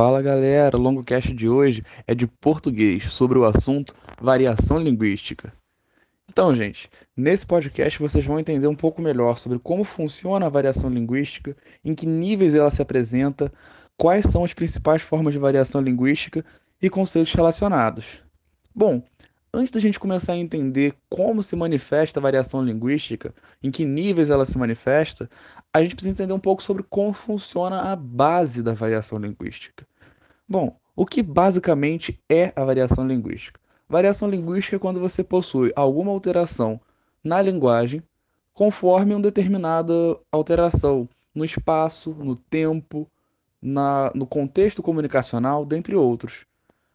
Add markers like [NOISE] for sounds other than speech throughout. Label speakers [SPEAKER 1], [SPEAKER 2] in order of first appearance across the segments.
[SPEAKER 1] Fala galera, o longocast de hoje é de português sobre o assunto variação linguística. Então, gente, nesse podcast vocês vão entender um pouco melhor sobre como funciona a variação linguística, em que níveis ela se apresenta, quais são as principais formas de variação linguística e conceitos relacionados. Bom, antes da gente começar a entender como se manifesta a variação linguística, em que níveis ela se manifesta, a gente precisa entender um pouco sobre como funciona a base da variação linguística. Bom, o que basicamente é a variação linguística? Variação linguística é quando você possui alguma alteração na linguagem conforme uma determinada alteração no espaço, no tempo, na, no contexto comunicacional, dentre outros.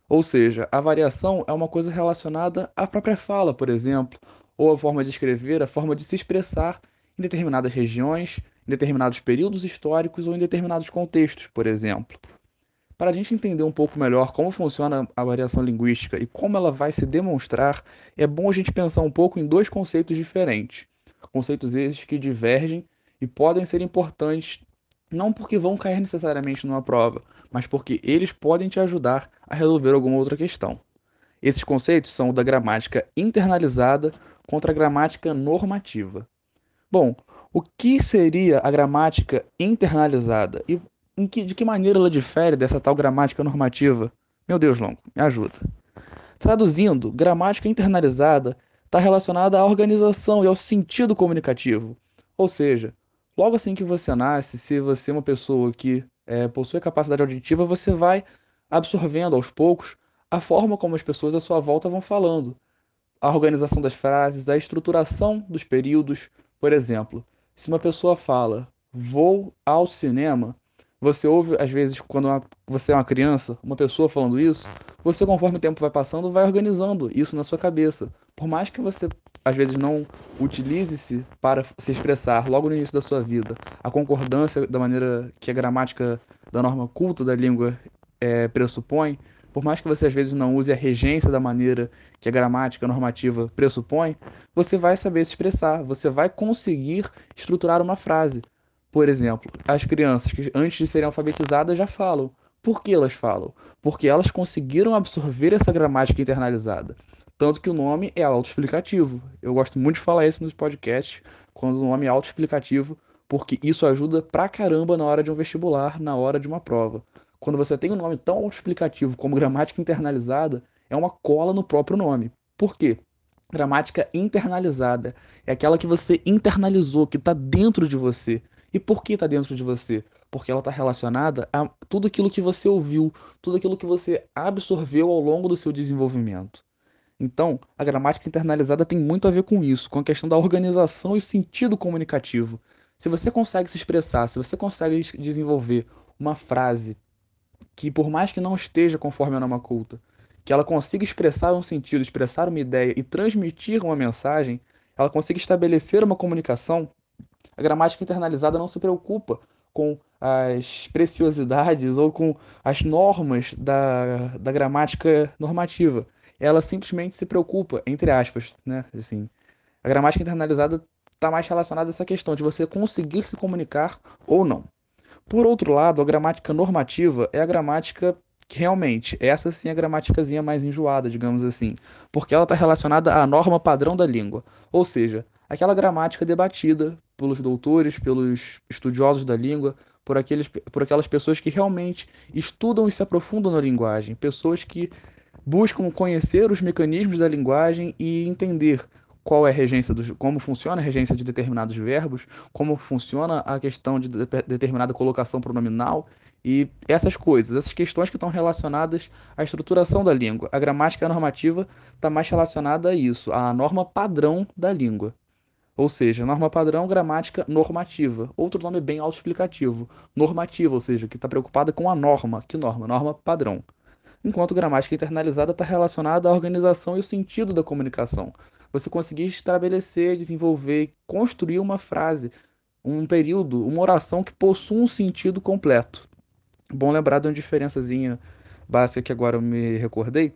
[SPEAKER 1] Ou seja, a variação é uma coisa relacionada à própria fala, por exemplo, ou a forma de escrever, a forma de se expressar em determinadas regiões, em determinados períodos históricos ou em determinados contextos, por exemplo. Para a gente entender um pouco melhor como funciona a variação linguística e como ela vai se demonstrar, é bom a gente pensar um pouco em dois conceitos diferentes. Conceitos esses que divergem e podem ser importantes não porque vão cair necessariamente numa prova, mas porque eles podem te ajudar a resolver alguma outra questão. Esses conceitos são o da gramática internalizada contra a gramática normativa. Bom, o que seria a gramática internalizada e que, de que maneira ela difere dessa tal gramática normativa? Meu Deus, Longo, me ajuda. Traduzindo, gramática internalizada está relacionada à organização e ao sentido comunicativo. Ou seja, Logo assim que você nasce, se você é uma pessoa que é, possui capacidade auditiva, você vai absorvendo aos poucos a forma como as pessoas à sua volta vão falando, a organização das frases, a estruturação dos períodos. Por exemplo, se uma pessoa fala vou ao cinema, você ouve, às vezes, quando uma, você é uma criança, uma pessoa falando isso, você, conforme o tempo vai passando, vai organizando isso na sua cabeça. Por mais que você às vezes não utilize-se para se expressar logo no início da sua vida a concordância da maneira que a gramática da norma culta da língua é, pressupõe, por mais que você às vezes não use a regência da maneira que a gramática normativa pressupõe, você vai saber se expressar, você vai conseguir estruturar uma frase. Por exemplo, as crianças que antes de serem alfabetizadas já falam. Por que elas falam? Porque elas conseguiram absorver essa gramática internalizada. Tanto que o nome é autoexplicativo. Eu gosto muito de falar isso nos podcasts, quando o nome é autoexplicativo, porque isso ajuda pra caramba na hora de um vestibular, na hora de uma prova. Quando você tem um nome tão autoexplicativo como gramática internalizada, é uma cola no próprio nome. Por quê? Gramática internalizada é aquela que você internalizou, que está dentro de você. E por que está dentro de você? Porque ela está relacionada a tudo aquilo que você ouviu, tudo aquilo que você absorveu ao longo do seu desenvolvimento. Então, a gramática internalizada tem muito a ver com isso, com a questão da organização e sentido comunicativo. Se você consegue se expressar, se você consegue desenvolver uma frase que, por mais que não esteja conforme a norma culta, que ela consiga expressar um sentido, expressar uma ideia e transmitir uma mensagem, ela consiga estabelecer uma comunicação, a gramática internalizada não se preocupa com as preciosidades ou com as normas da, da gramática normativa ela simplesmente se preocupa, entre aspas, né? Assim, a gramática internalizada está mais relacionada a essa questão de você conseguir se comunicar ou não. Por outro lado, a gramática normativa é a gramática que realmente, essa sim é a gramáticazinha mais enjoada, digamos assim, porque ela está relacionada à norma padrão da língua, ou seja, aquela gramática debatida pelos doutores, pelos estudiosos da língua, por, aqueles, por aquelas pessoas que realmente estudam e se aprofundam na linguagem, pessoas que buscam conhecer os mecanismos da linguagem e entender qual é a regência dos, como funciona a regência de determinados verbos, como funciona a questão de, de determinada colocação pronominal e essas coisas, essas questões que estão relacionadas à estruturação da língua. A gramática normativa está mais relacionada a isso, à norma padrão da língua. Ou seja, norma padrão, gramática normativa. Outro nome bem autoexplicativo. Normativa, ou seja, que está preocupada com a norma. Que norma? Norma padrão enquanto gramática internalizada está relacionada à organização e o sentido da comunicação. Você conseguir estabelecer, desenvolver, construir uma frase, um período, uma oração que possua um sentido completo. Bom lembrar de uma diferençazinha básica que agora eu me recordei.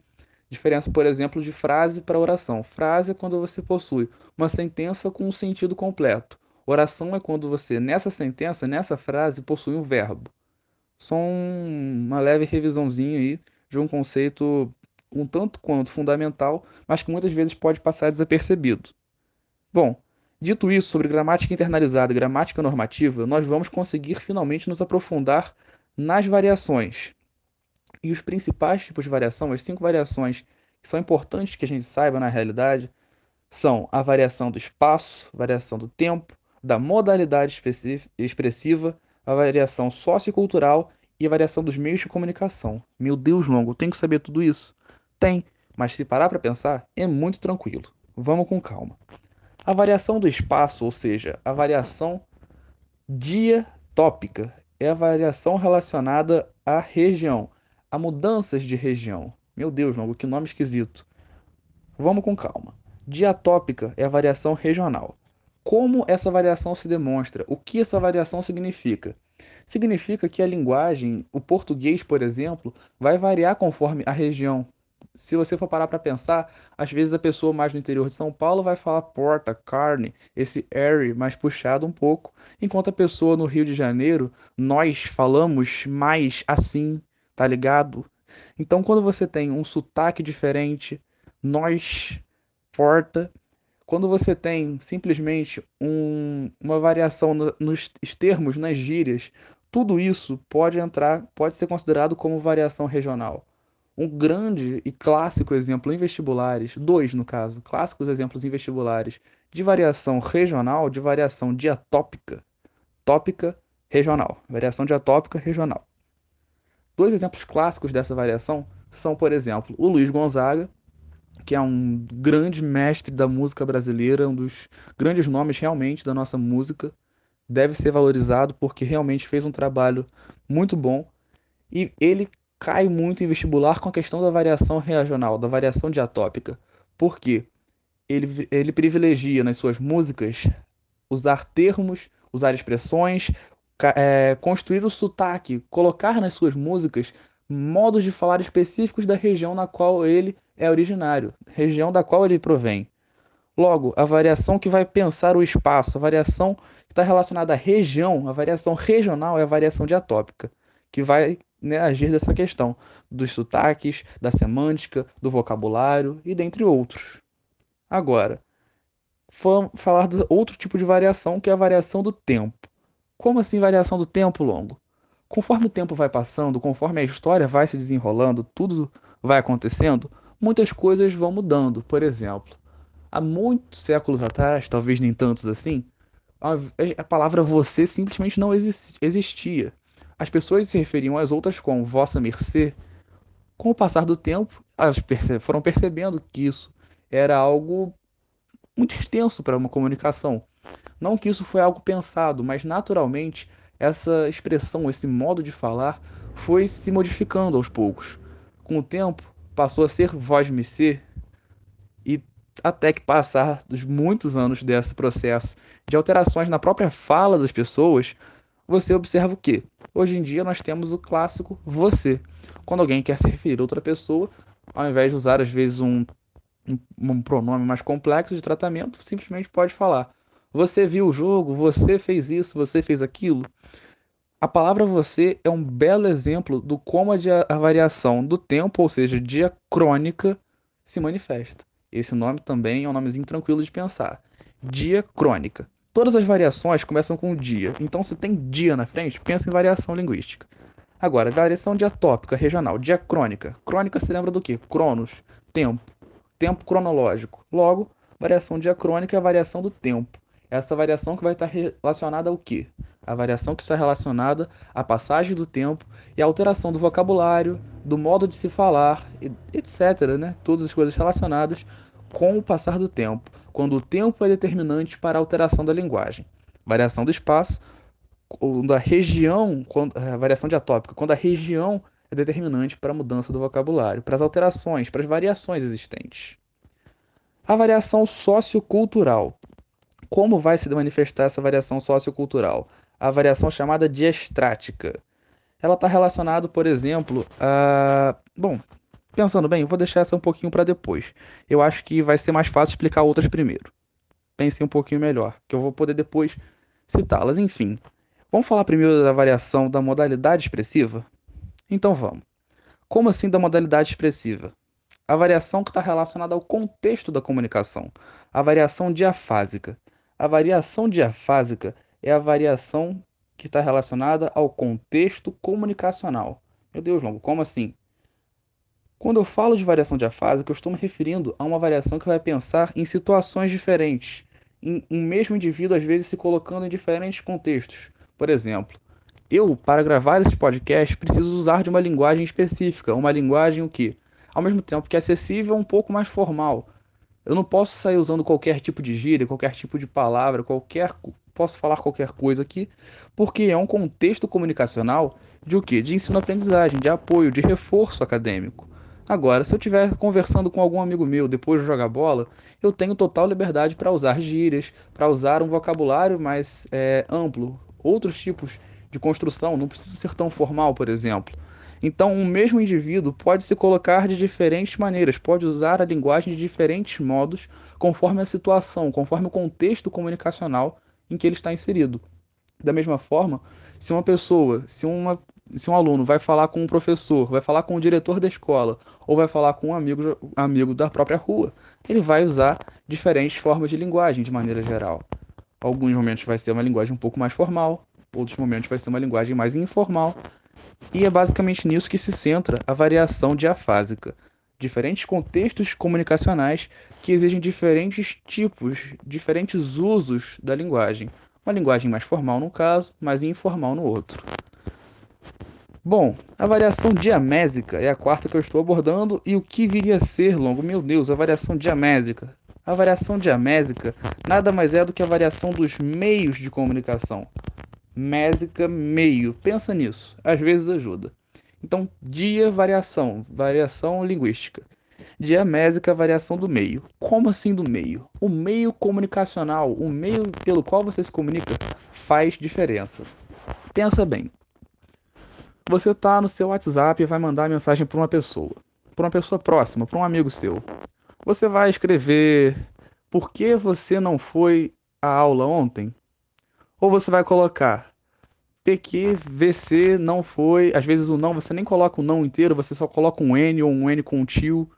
[SPEAKER 1] Diferença, por exemplo, de frase para oração. Frase é quando você possui uma sentença com um sentido completo. Oração é quando você, nessa sentença, nessa frase, possui um verbo. só uma leve revisãozinha aí de um conceito um tanto quanto fundamental, mas que muitas vezes pode passar desapercebido. Bom, dito isso sobre gramática internalizada e gramática normativa, nós vamos conseguir finalmente nos aprofundar nas variações. E os principais tipos de variação, as cinco variações que são importantes que a gente saiba na realidade, são a variação do espaço, variação do tempo, da modalidade expressiva, a variação sociocultural e a variação dos meios de comunicação. Meu Deus, longo, tem que saber tudo isso? Tem, mas se parar para pensar, é muito tranquilo. Vamos com calma. A variação do espaço, ou seja, a variação diatópica, é a variação relacionada à região, a mudanças de região. Meu Deus, longo, que nome esquisito. Vamos com calma. Diatópica é a variação regional. Como essa variação se demonstra? O que essa variação significa? Significa que a linguagem, o português, por exemplo, vai variar conforme a região. Se você for parar para pensar, às vezes a pessoa mais no interior de São Paulo vai falar porta, carne, esse airy mais puxado um pouco, enquanto a pessoa no Rio de Janeiro, nós falamos mais assim, tá ligado? Então, quando você tem um sotaque diferente, nós porta. Quando você tem simplesmente um, uma variação no, nos termos, nas gírias, tudo isso pode entrar, pode ser considerado como variação regional. Um grande e clássico exemplo em vestibulares, dois no caso, clássicos exemplos em vestibulares de variação regional, de variação diatópica, tópica regional, variação diatópica regional. Dois exemplos clássicos dessa variação são, por exemplo, o Luiz Gonzaga que é um grande mestre da música brasileira, um dos grandes nomes realmente da nossa música. Deve ser valorizado porque realmente fez um trabalho muito bom. E ele cai muito em vestibular com a questão da variação regional, da variação diatópica. Por quê? Ele, ele privilegia nas suas músicas usar termos, usar expressões, é, construir o sotaque, colocar nas suas músicas modos de falar específicos da região na qual ele é originário, região da qual ele provém. Logo, a variação que vai pensar o espaço, a variação que está relacionada à região, a variação regional é a variação diatópica, que vai né, agir dessa questão dos sotaques, da semântica, do vocabulário e dentre outros. Agora, falar de outro tipo de variação, que é a variação do tempo. Como assim variação do tempo longo? Conforme o tempo vai passando, conforme a história vai se desenrolando, tudo vai acontecendo, muitas coisas vão mudando. Por exemplo, há muitos séculos atrás, talvez nem tantos assim, a palavra você simplesmente não existia. As pessoas se referiam às outras com vossa mercê. Com o passar do tempo, elas perce foram percebendo que isso era algo muito extenso para uma comunicação. Não que isso foi algo pensado, mas naturalmente essa expressão, esse modo de falar foi se modificando aos poucos. Com o tempo, passou a ser voz-me ser e até que passar dos muitos anos desse processo de alterações na própria fala das pessoas, você observa o que? Hoje em dia nós temos o clássico você. Quando alguém quer se referir a outra pessoa, ao invés de usar às vezes um, um pronome mais complexo de tratamento, simplesmente pode falar: Você viu o jogo, você fez isso, você fez aquilo. A palavra você é um belo exemplo do como a, variação do tempo, ou seja, diacrônica, se manifesta. Esse nome também é um nomezinho tranquilo de pensar. Diacrônica. Todas as variações começam com dia, então se tem dia na frente, pensa em variação linguística. Agora, variação diatópica regional, diacrônica. Crônica se lembra do que? Cronos, tempo, tempo cronológico. Logo, variação diacrônica é a variação do tempo. Essa variação que vai estar relacionada ao quê? A variação que está relacionada à passagem do tempo e à alteração do vocabulário, do modo de se falar, etc. Né? Todas as coisas relacionadas com o passar do tempo, quando o tempo é determinante para a alteração da linguagem. Variação do espaço, quando a região, quando, a variação diatópica, quando a região é determinante para a mudança do vocabulário, para as alterações, para as variações existentes. A variação sociocultural como vai se manifestar essa variação sociocultural? A variação chamada diestrática. Ela está relacionada, por exemplo, a. Bom, pensando bem, eu vou deixar essa um pouquinho para depois. Eu acho que vai ser mais fácil explicar outras primeiro. Pensem um pouquinho melhor, que eu vou poder depois citá-las. Enfim, Vamos falar primeiro da variação da modalidade expressiva? Então vamos. Como assim da modalidade expressiva? A variação que está relacionada ao contexto da comunicação, a variação diafásica. A variação diafásica é a variação que está relacionada ao contexto comunicacional. Meu Deus, Longo, como assim? Quando eu falo de variação diafásica, eu estou me referindo a uma variação que vai pensar em situações diferentes, em um mesmo indivíduo às vezes se colocando em diferentes contextos. Por exemplo, eu, para gravar esse podcast, preciso usar de uma linguagem específica, uma linguagem o que, ao mesmo tempo que é acessível, um pouco mais formal. Eu não posso sair usando qualquer tipo de gíria, qualquer tipo de palavra, qualquer posso falar qualquer coisa aqui, porque é um contexto comunicacional de o quê? De ensino-aprendizagem, de apoio, de reforço acadêmico. Agora, se eu estiver conversando com algum amigo meu depois de jogar bola, eu tenho total liberdade para usar gírias, para usar um vocabulário mais é, amplo, outros tipos de construção, não precisa ser tão formal, por exemplo. Então, um mesmo indivíduo pode se colocar de diferentes maneiras, pode usar a linguagem de diferentes modos, conforme a situação, conforme o contexto comunicacional em que ele está inserido. Da mesma forma, se uma pessoa, se, uma, se um aluno vai falar com um professor, vai falar com o diretor da escola, ou vai falar com um amigo, amigo da própria rua, ele vai usar diferentes formas de linguagem de maneira geral. Alguns momentos vai ser uma linguagem um pouco mais formal, outros momentos vai ser uma linguagem mais informal. E é basicamente nisso que se centra a variação diafásica. Diferentes contextos comunicacionais que exigem diferentes tipos, diferentes usos da linguagem. Uma linguagem mais formal num caso, mais informal no outro. Bom, a variação diamésica é a quarta que eu estou abordando e o que viria a ser, longo, meu Deus, a variação diamésica. A variação diamésica nada mais é do que a variação dos meios de comunicação. Mésica, meio. Pensa nisso, às vezes ajuda. Então, dia, variação, variação linguística. Diamésica, variação do meio. Como assim do meio? O meio comunicacional, o meio pelo qual você se comunica, faz diferença. Pensa bem. Você está no seu WhatsApp e vai mandar mensagem para uma pessoa, para uma pessoa próxima, para um amigo seu. Você vai escrever por que você não foi à aula ontem? Ou você vai colocar PQ, VC não foi. Às vezes o não, você nem coloca o não inteiro, você só coloca um N ou um N com um tio.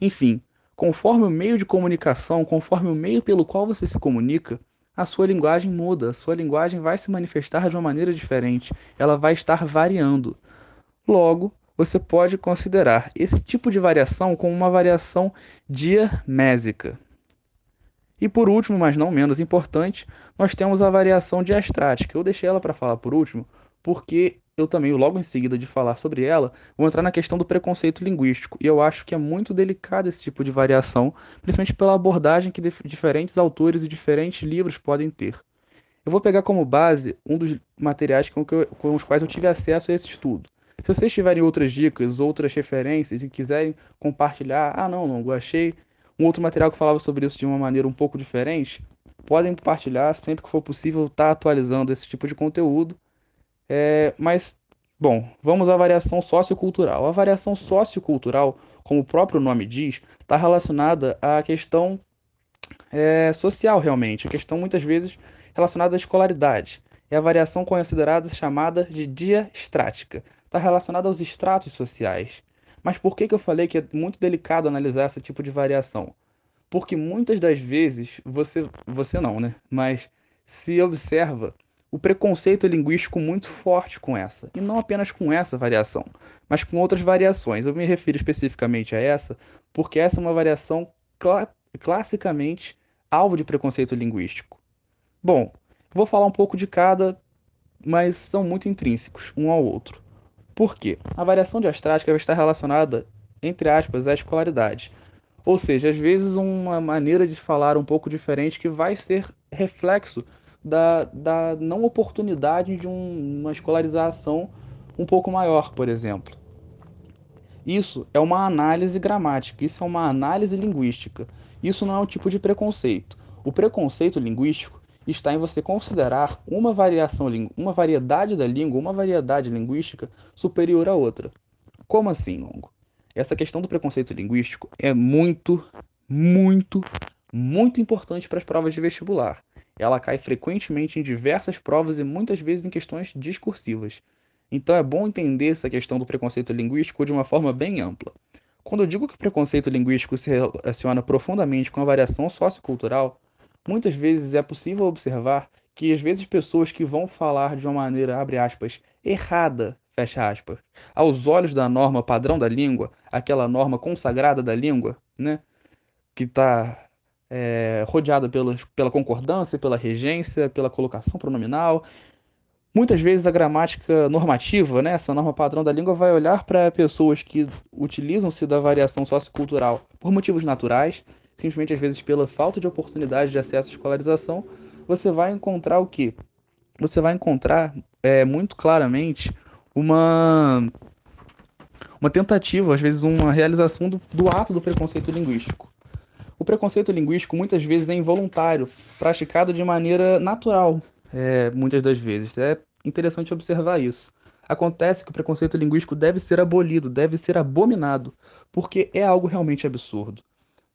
[SPEAKER 1] Enfim, conforme o meio de comunicação, conforme o meio pelo qual você se comunica, a sua linguagem muda, a sua linguagem vai se manifestar de uma maneira diferente, ela vai estar variando. Logo, você pode considerar esse tipo de variação como uma variação diamésica. E por último, mas não menos importante, nós temos a variação diastrática. Eu deixei ela para falar por último, porque eu também, logo em seguida de falar sobre ela, vou entrar na questão do preconceito linguístico. E eu acho que é muito delicado esse tipo de variação, principalmente pela abordagem que diferentes autores e diferentes livros podem ter. Eu vou pegar como base um dos materiais com, eu, com os quais eu tive acesso a esse estudo. Se vocês tiverem outras dicas, outras referências e quiserem compartilhar, ah não, não, achei um outro material que falava sobre isso de uma maneira um pouco diferente, podem compartilhar sempre que for possível, tá atualizando esse tipo de conteúdo. É, mas, bom, vamos à variação sociocultural. A variação sociocultural, como o próprio nome diz, está relacionada à questão é, social realmente, a questão muitas vezes relacionada à escolaridade. É a variação considerada chamada de diastrática está relacionado aos estratos sociais. Mas por que, que eu falei que é muito delicado analisar esse tipo de variação? Porque muitas das vezes você, você não, né? Mas se observa o preconceito linguístico muito forte com essa. E não apenas com essa variação, mas com outras variações. Eu me refiro especificamente a essa, porque essa é uma variação cl classicamente alvo de preconceito linguístico. Bom, vou falar um pouco de cada, mas são muito intrínsecos um ao outro. Por quê? A variação diastrática vai estar relacionada, entre aspas, à escolaridade. Ou seja, às vezes uma maneira de falar um pouco diferente que vai ser reflexo da, da não oportunidade de um, uma escolarização um pouco maior, por exemplo. Isso é uma análise gramática, isso é uma análise linguística. Isso não é um tipo de preconceito. O preconceito linguístico está em você considerar uma variação, uma variedade da língua, uma variedade linguística superior à outra. Como assim, Longo? Essa questão do preconceito linguístico é muito, muito, muito importante para as provas de vestibular. Ela cai frequentemente em diversas provas e muitas vezes em questões discursivas. Então é bom entender essa questão do preconceito linguístico de uma forma bem ampla. Quando eu digo que preconceito linguístico se relaciona profundamente com a variação sociocultural, muitas vezes é possível observar que às vezes pessoas que vão falar de uma maneira, abre aspas, errada, fecha aspas, aos olhos da norma padrão da língua, aquela norma consagrada da língua, né, que está é, rodeada pela, pela concordância, pela regência, pela colocação pronominal. Muitas vezes a gramática normativa, né, essa norma padrão da língua, vai olhar para pessoas que utilizam-se da variação sociocultural por motivos naturais, simplesmente às vezes pela falta de oportunidade de acesso à escolarização, você vai encontrar o que? Você vai encontrar é, muito claramente uma uma tentativa, às vezes uma realização do, do ato do preconceito linguístico. O preconceito linguístico muitas vezes é involuntário, praticado de maneira natural, é, muitas das vezes. É interessante observar isso. Acontece que o preconceito linguístico deve ser abolido, deve ser abominado, porque é algo realmente absurdo.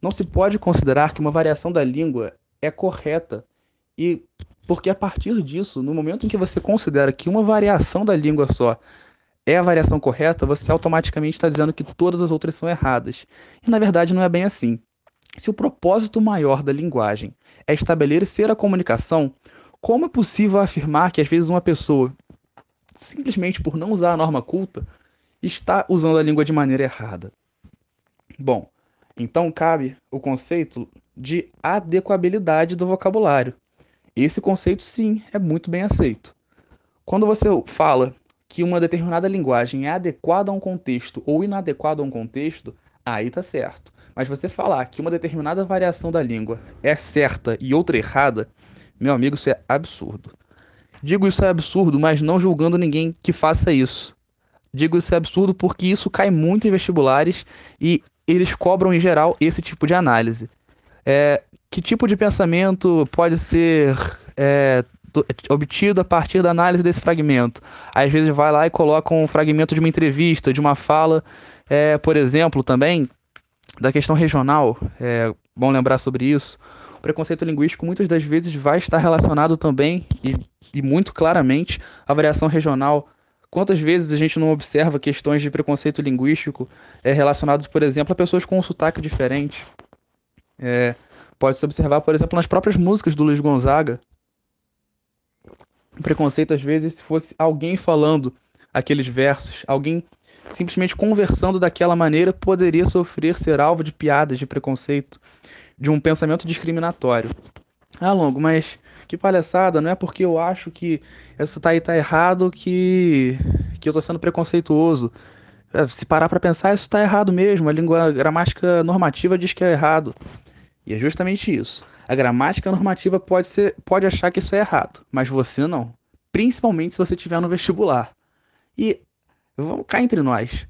[SPEAKER 1] Não se pode considerar que uma variação da língua é correta e porque a partir disso, no momento em que você considera que uma variação da língua só é a variação correta, você automaticamente está dizendo que todas as outras são erradas. E na verdade não é bem assim. Se o propósito maior da linguagem é estabelecer a comunicação, como é possível afirmar que às vezes uma pessoa, simplesmente por não usar a norma culta, está usando a língua de maneira errada? Bom, então cabe o conceito de adequabilidade do vocabulário. Esse conceito, sim, é muito bem aceito. Quando você fala que uma determinada linguagem é adequada a um contexto ou inadequada a um contexto, aí tá certo. Mas você falar que uma determinada variação da língua é certa e outra errada, meu amigo, isso é absurdo. Digo isso é absurdo, mas não julgando ninguém que faça isso. Digo isso é absurdo porque isso cai muito em vestibulares e eles cobram em geral esse tipo de análise. É, que tipo de pensamento pode ser é, obtido a partir da análise desse fragmento? Às vezes vai lá e coloca um fragmento de uma entrevista, de uma fala, é, por exemplo, também da questão regional. É bom lembrar sobre isso. O preconceito linguístico muitas das vezes vai estar relacionado também e, e muito claramente à variação regional. Quantas vezes a gente não observa questões de preconceito linguístico é, relacionados, por exemplo, a pessoas com um sotaque diferente? É, Pode-se observar, por exemplo, nas próprias músicas do Luiz Gonzaga. O preconceito, às vezes, se fosse alguém falando aqueles versos, alguém simplesmente conversando daquela maneira, poderia sofrer ser alvo de piadas, de preconceito, de um pensamento discriminatório. Ah, Longo, mas que palhaçada, não é porque eu acho que isso tá aí tá errado que, que eu tô sendo preconceituoso. É, se parar para pensar, isso está errado mesmo. A língua a gramática normativa diz que é errado. E é justamente isso. A gramática normativa pode, ser, pode achar que isso é errado, mas você não. Principalmente se você estiver no vestibular. E vamos cá entre nós.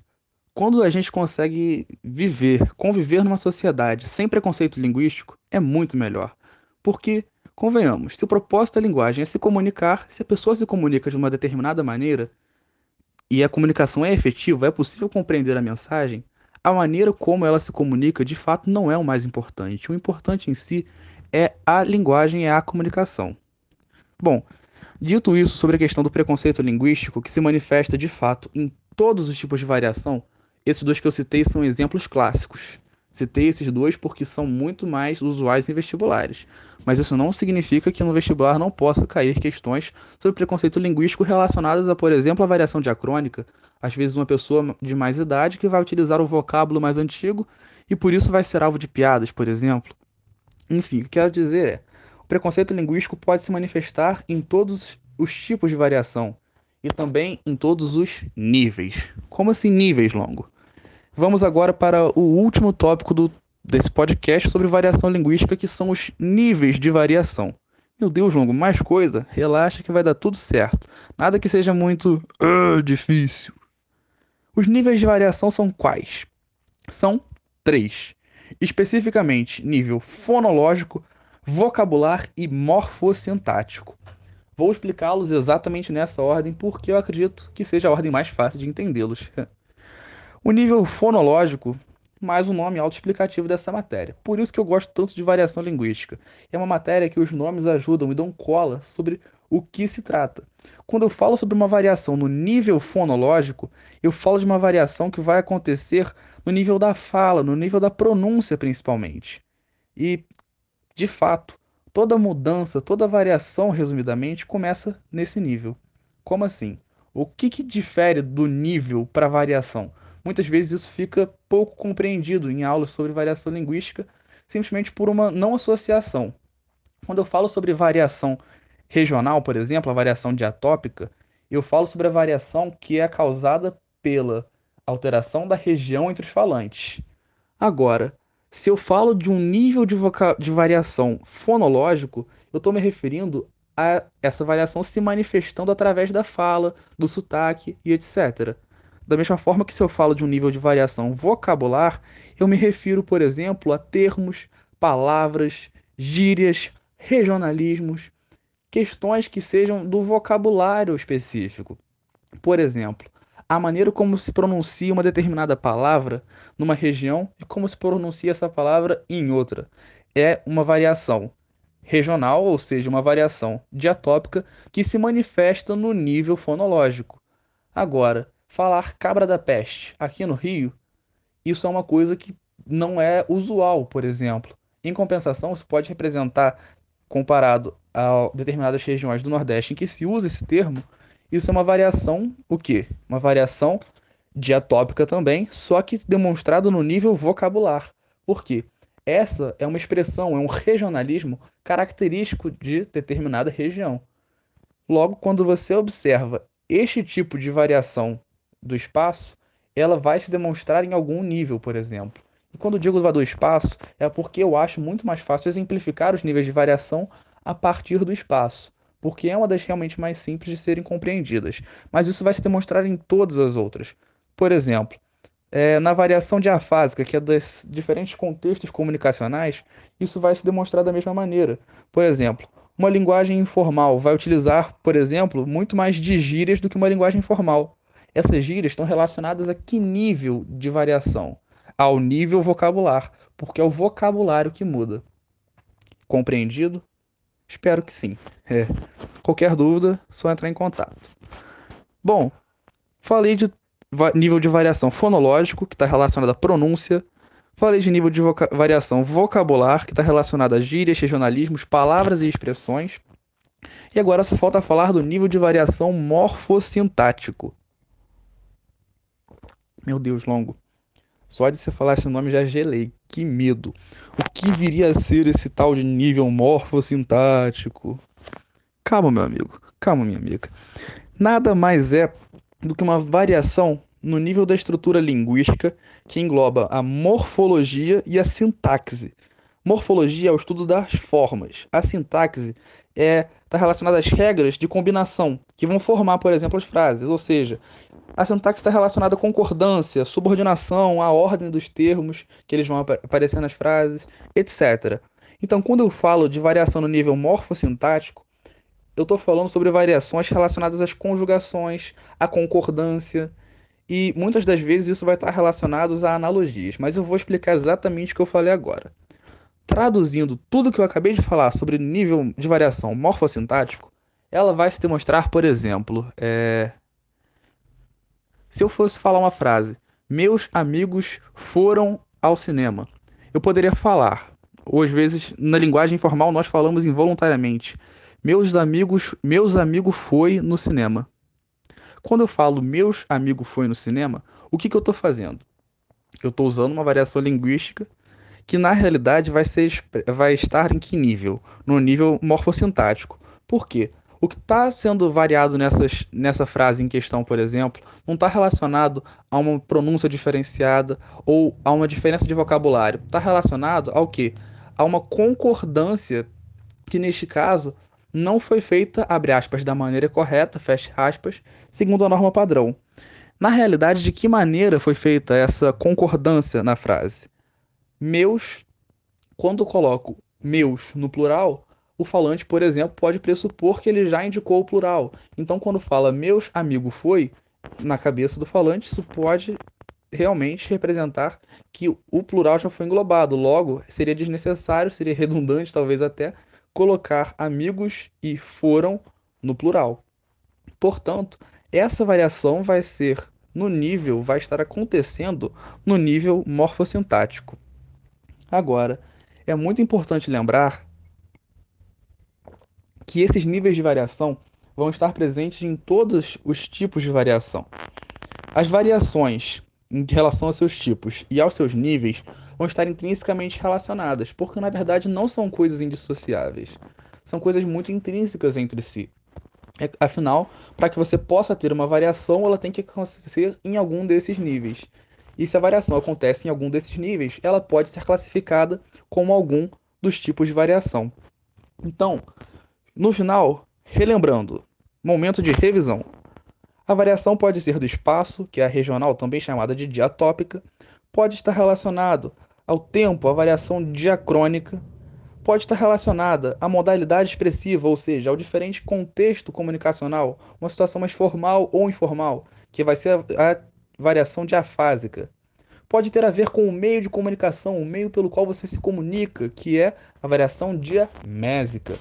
[SPEAKER 1] Quando a gente consegue viver, conviver numa sociedade sem preconceito linguístico, é muito melhor. Porque, convenhamos, se o propósito da linguagem é se comunicar, se a pessoa se comunica de uma determinada maneira e a comunicação é efetiva, é possível compreender a mensagem, a maneira como ela se comunica de fato não é o mais importante. O importante em si é a linguagem, é a comunicação. Bom, dito isso sobre a questão do preconceito linguístico, que se manifesta de fato em todos os tipos de variação, esses dois que eu citei são exemplos clássicos. Citei esses dois porque são muito mais usuais em vestibulares. Mas isso não significa que no vestibular não possa cair questões sobre preconceito linguístico relacionadas a, por exemplo, a variação diacrônica, às vezes uma pessoa de mais idade que vai utilizar o vocábulo mais antigo e por isso vai ser alvo de piadas, por exemplo. Enfim, o que quero dizer é, o preconceito linguístico pode se manifestar em todos os tipos de variação e também em todos os níveis. Como assim níveis, Longo? Vamos agora para o último tópico do, desse podcast sobre variação linguística, que são os níveis de variação. Meu Deus, Longo, mais coisa? Relaxa que vai dar tudo certo. Nada que seja muito uh, difícil. Os níveis de variação são quais? São três. Especificamente, nível fonológico, vocabular e morfossintático. Vou explicá-los exatamente nessa ordem porque eu acredito que seja a ordem mais fácil de entendê-los. [LAUGHS] o nível fonológico mais um nome autoexplicativo dessa matéria. Por isso que eu gosto tanto de variação linguística. É uma matéria que os nomes ajudam e dão cola sobre o que se trata. Quando eu falo sobre uma variação no nível fonológico, eu falo de uma variação que vai acontecer no nível da fala, no nível da pronúncia principalmente. E, de fato, toda mudança, toda variação, resumidamente, começa nesse nível. Como assim? O que, que difere do nível para variação? Muitas vezes isso fica pouco compreendido em aulas sobre variação linguística, simplesmente por uma não associação. Quando eu falo sobre variação regional, por exemplo, a variação diatópica, eu falo sobre a variação que é causada pela alteração da região entre os falantes. Agora, se eu falo de um nível de, de variação fonológico, eu estou me referindo a essa variação se manifestando através da fala, do sotaque e etc. Da mesma forma que se eu falo de um nível de variação vocabular, eu me refiro, por exemplo, a termos, palavras, gírias, regionalismos, questões que sejam do vocabulário específico. Por exemplo, a maneira como se pronuncia uma determinada palavra numa região e como se pronuncia essa palavra em outra. É uma variação regional, ou seja, uma variação diatópica que se manifesta no nível fonológico. Agora, falar cabra da peste aqui no Rio, isso é uma coisa que não é usual, por exemplo. Em compensação, isso pode representar comparado a determinadas regiões do Nordeste em que se usa esse termo, isso é uma variação, o quê? Uma variação diatópica também, só que demonstrado no nível vocabular. Por quê? Essa é uma expressão, é um regionalismo característico de determinada região. Logo, quando você observa este tipo de variação do espaço, ela vai se demonstrar em algum nível, por exemplo. E quando digo do espaço, é porque eu acho muito mais fácil exemplificar os níveis de variação a partir do espaço, porque é uma das realmente mais simples de serem compreendidas. Mas isso vai se demonstrar em todas as outras. Por exemplo, é, na variação diafásica, que é dos diferentes contextos comunicacionais, isso vai se demonstrar da mesma maneira. Por exemplo, uma linguagem informal vai utilizar, por exemplo, muito mais de gírias do que uma linguagem formal. Essas gírias estão relacionadas a que nível de variação? ao nível vocabular, porque é o vocabulário que muda. Compreendido? Espero que sim. É. Qualquer dúvida, só entrar em contato. Bom, falei de nível de variação fonológico, que está relacionado à pronúncia. Falei de nível de voca variação vocabular, que está relacionado a gírias, regionalismos, palavras e expressões. E agora só falta falar do nível de variação morfossintático. Meu Deus, longo. Só de você falar esse nome já gelei. Que medo. O que viria a ser esse tal de nível morfossintático? Calma, meu amigo. Calma, minha amiga. Nada mais é do que uma variação no nível da estrutura linguística que engloba a morfologia e a sintaxe. Morfologia é o estudo das formas. A sintaxe é está relacionada às regras de combinação que vão formar, por exemplo, as frases. Ou seja, a sintaxe está relacionada à concordância, subordinação, à ordem dos termos que eles vão aparecer nas frases, etc. Então, quando eu falo de variação no nível morfossintático, eu estou falando sobre variações relacionadas às conjugações, à concordância, e muitas das vezes isso vai estar relacionado a analogias, mas eu vou explicar exatamente o que eu falei agora. Traduzindo tudo que eu acabei de falar sobre nível de variação morfossintático, ela vai se demonstrar, por exemplo, é... Se eu fosse falar uma frase, meus amigos foram ao cinema, eu poderia falar, ou às vezes na linguagem informal nós falamos involuntariamente, meus amigos, meus amigos foi no cinema. Quando eu falo meus amigos foi no cinema, o que, que eu estou fazendo? Eu estou usando uma variação linguística que na realidade vai, ser, vai estar em que nível? No nível morfossintático. Por quê? O que está sendo variado nessas, nessa frase em questão, por exemplo, não está relacionado a uma pronúncia diferenciada ou a uma diferença de vocabulário. Está relacionado ao que? A uma concordância que, neste caso, não foi feita, abre aspas, da maneira correta, fecha aspas, segundo a norma padrão. Na realidade, de que maneira foi feita essa concordância na frase? Meus, quando eu coloco meus no plural, o falante, por exemplo, pode pressupor que ele já indicou o plural. Então, quando fala meus amigo foi, na cabeça do falante, isso pode realmente representar que o plural já foi englobado. Logo, seria desnecessário, seria redundante talvez até, colocar amigos e foram no plural. Portanto, essa variação vai ser no nível, vai estar acontecendo no nível morfossintático. Agora, é muito importante lembrar que esses níveis de variação vão estar presentes em todos os tipos de variação. As variações em relação aos seus tipos e aos seus níveis vão estar intrinsecamente relacionadas, porque na verdade não são coisas indissociáveis. São coisas muito intrínsecas entre si. É, afinal, para que você possa ter uma variação, ela tem que acontecer em algum desses níveis. E se a variação acontece em algum desses níveis, ela pode ser classificada como algum dos tipos de variação. Então, no final, relembrando, momento de revisão. A variação pode ser do espaço, que é a regional, também chamada de diatópica, pode estar relacionado ao tempo, a variação diacrônica, pode estar relacionada à modalidade expressiva, ou seja, ao diferente contexto comunicacional, uma situação mais formal ou informal, que vai ser a, variação diafásica. Pode ter a ver com o meio de comunicação, o meio pelo qual você se comunica, que é a variação diamésica.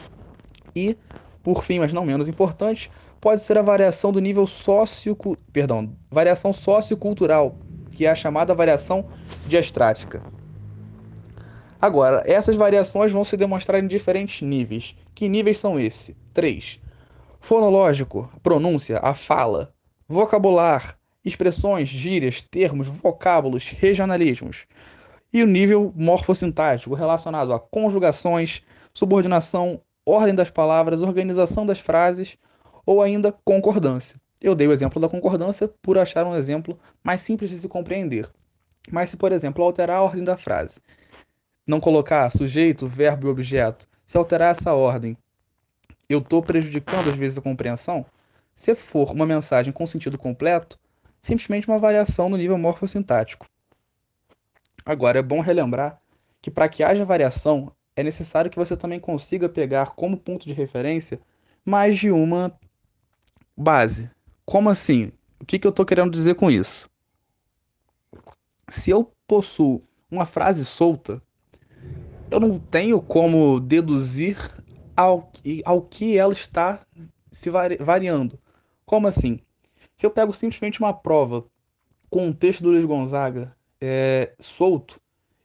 [SPEAKER 1] E, por fim, mas não menos importante, pode ser a variação do nível socio, perdão, variação sociocultural, que é a chamada variação diastrática. Agora, essas variações vão se demonstrar em diferentes níveis. Que níveis são esses? Três. Fonológico, pronúncia, a fala. Vocabular, expressões, gírias, termos, vocábulos, regionalismos. E o nível morfossintático, relacionado a conjugações, subordinação, ordem das palavras, organização das frases ou ainda concordância. Eu dei o exemplo da concordância por achar um exemplo mais simples de se compreender. Mas se, por exemplo, alterar a ordem da frase não colocar sujeito, verbo e objeto, se alterar essa ordem, eu estou prejudicando às vezes a compreensão? Se for uma mensagem com sentido completo, simplesmente uma variação no nível morfossintático. Agora, é bom relembrar que para que haja variação, é necessário que você também consiga pegar como ponto de referência mais de uma base. Como assim? O que, que eu estou querendo dizer com isso? Se eu possuo uma frase solta, eu não tenho como deduzir ao que, ao que ela está se vari, variando. Como assim? Se eu pego simplesmente uma prova com um texto do Luiz Gonzaga é, solto,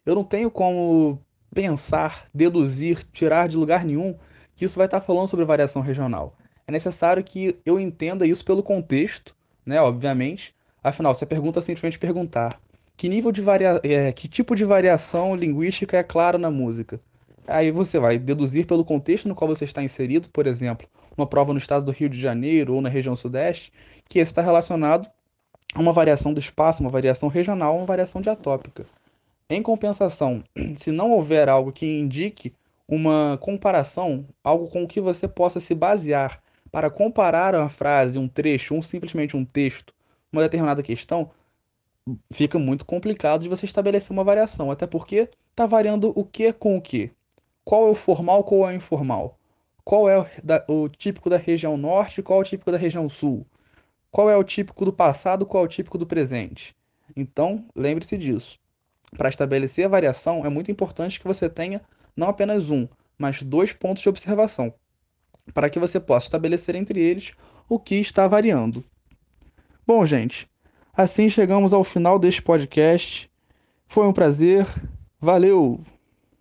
[SPEAKER 1] eu não tenho como pensar, deduzir, tirar de lugar nenhum que isso vai estar falando sobre variação regional. É necessário que eu entenda isso pelo contexto, né, obviamente. Afinal, se a pergunta é simplesmente perguntar que nível de varia... É, que tipo de variação linguística é claro na música? Aí você vai deduzir pelo contexto no qual você está inserido, por exemplo, uma prova no estado do Rio de Janeiro ou na região sudeste, que isso está relacionado a uma variação do espaço, uma variação regional, uma variação diatópica. Em compensação, [CLEARS THROAT] se não houver algo que indique uma comparação, algo com o que você possa se basear para comparar uma frase, um trecho, ou simplesmente um texto, uma determinada questão, fica muito complicado de você estabelecer uma variação, até porque está variando o que com o que. Qual é o formal, qual é o informal? Qual é o, da, o típico da região norte, qual é o típico da região sul? Qual é o típico do passado, qual é o típico do presente? Então, lembre-se disso. Para estabelecer a variação, é muito importante que você tenha não apenas um, mas dois pontos de observação, para que você possa estabelecer entre eles o que está variando. Bom, gente, Assim chegamos ao final deste podcast. Foi um prazer. Valeu!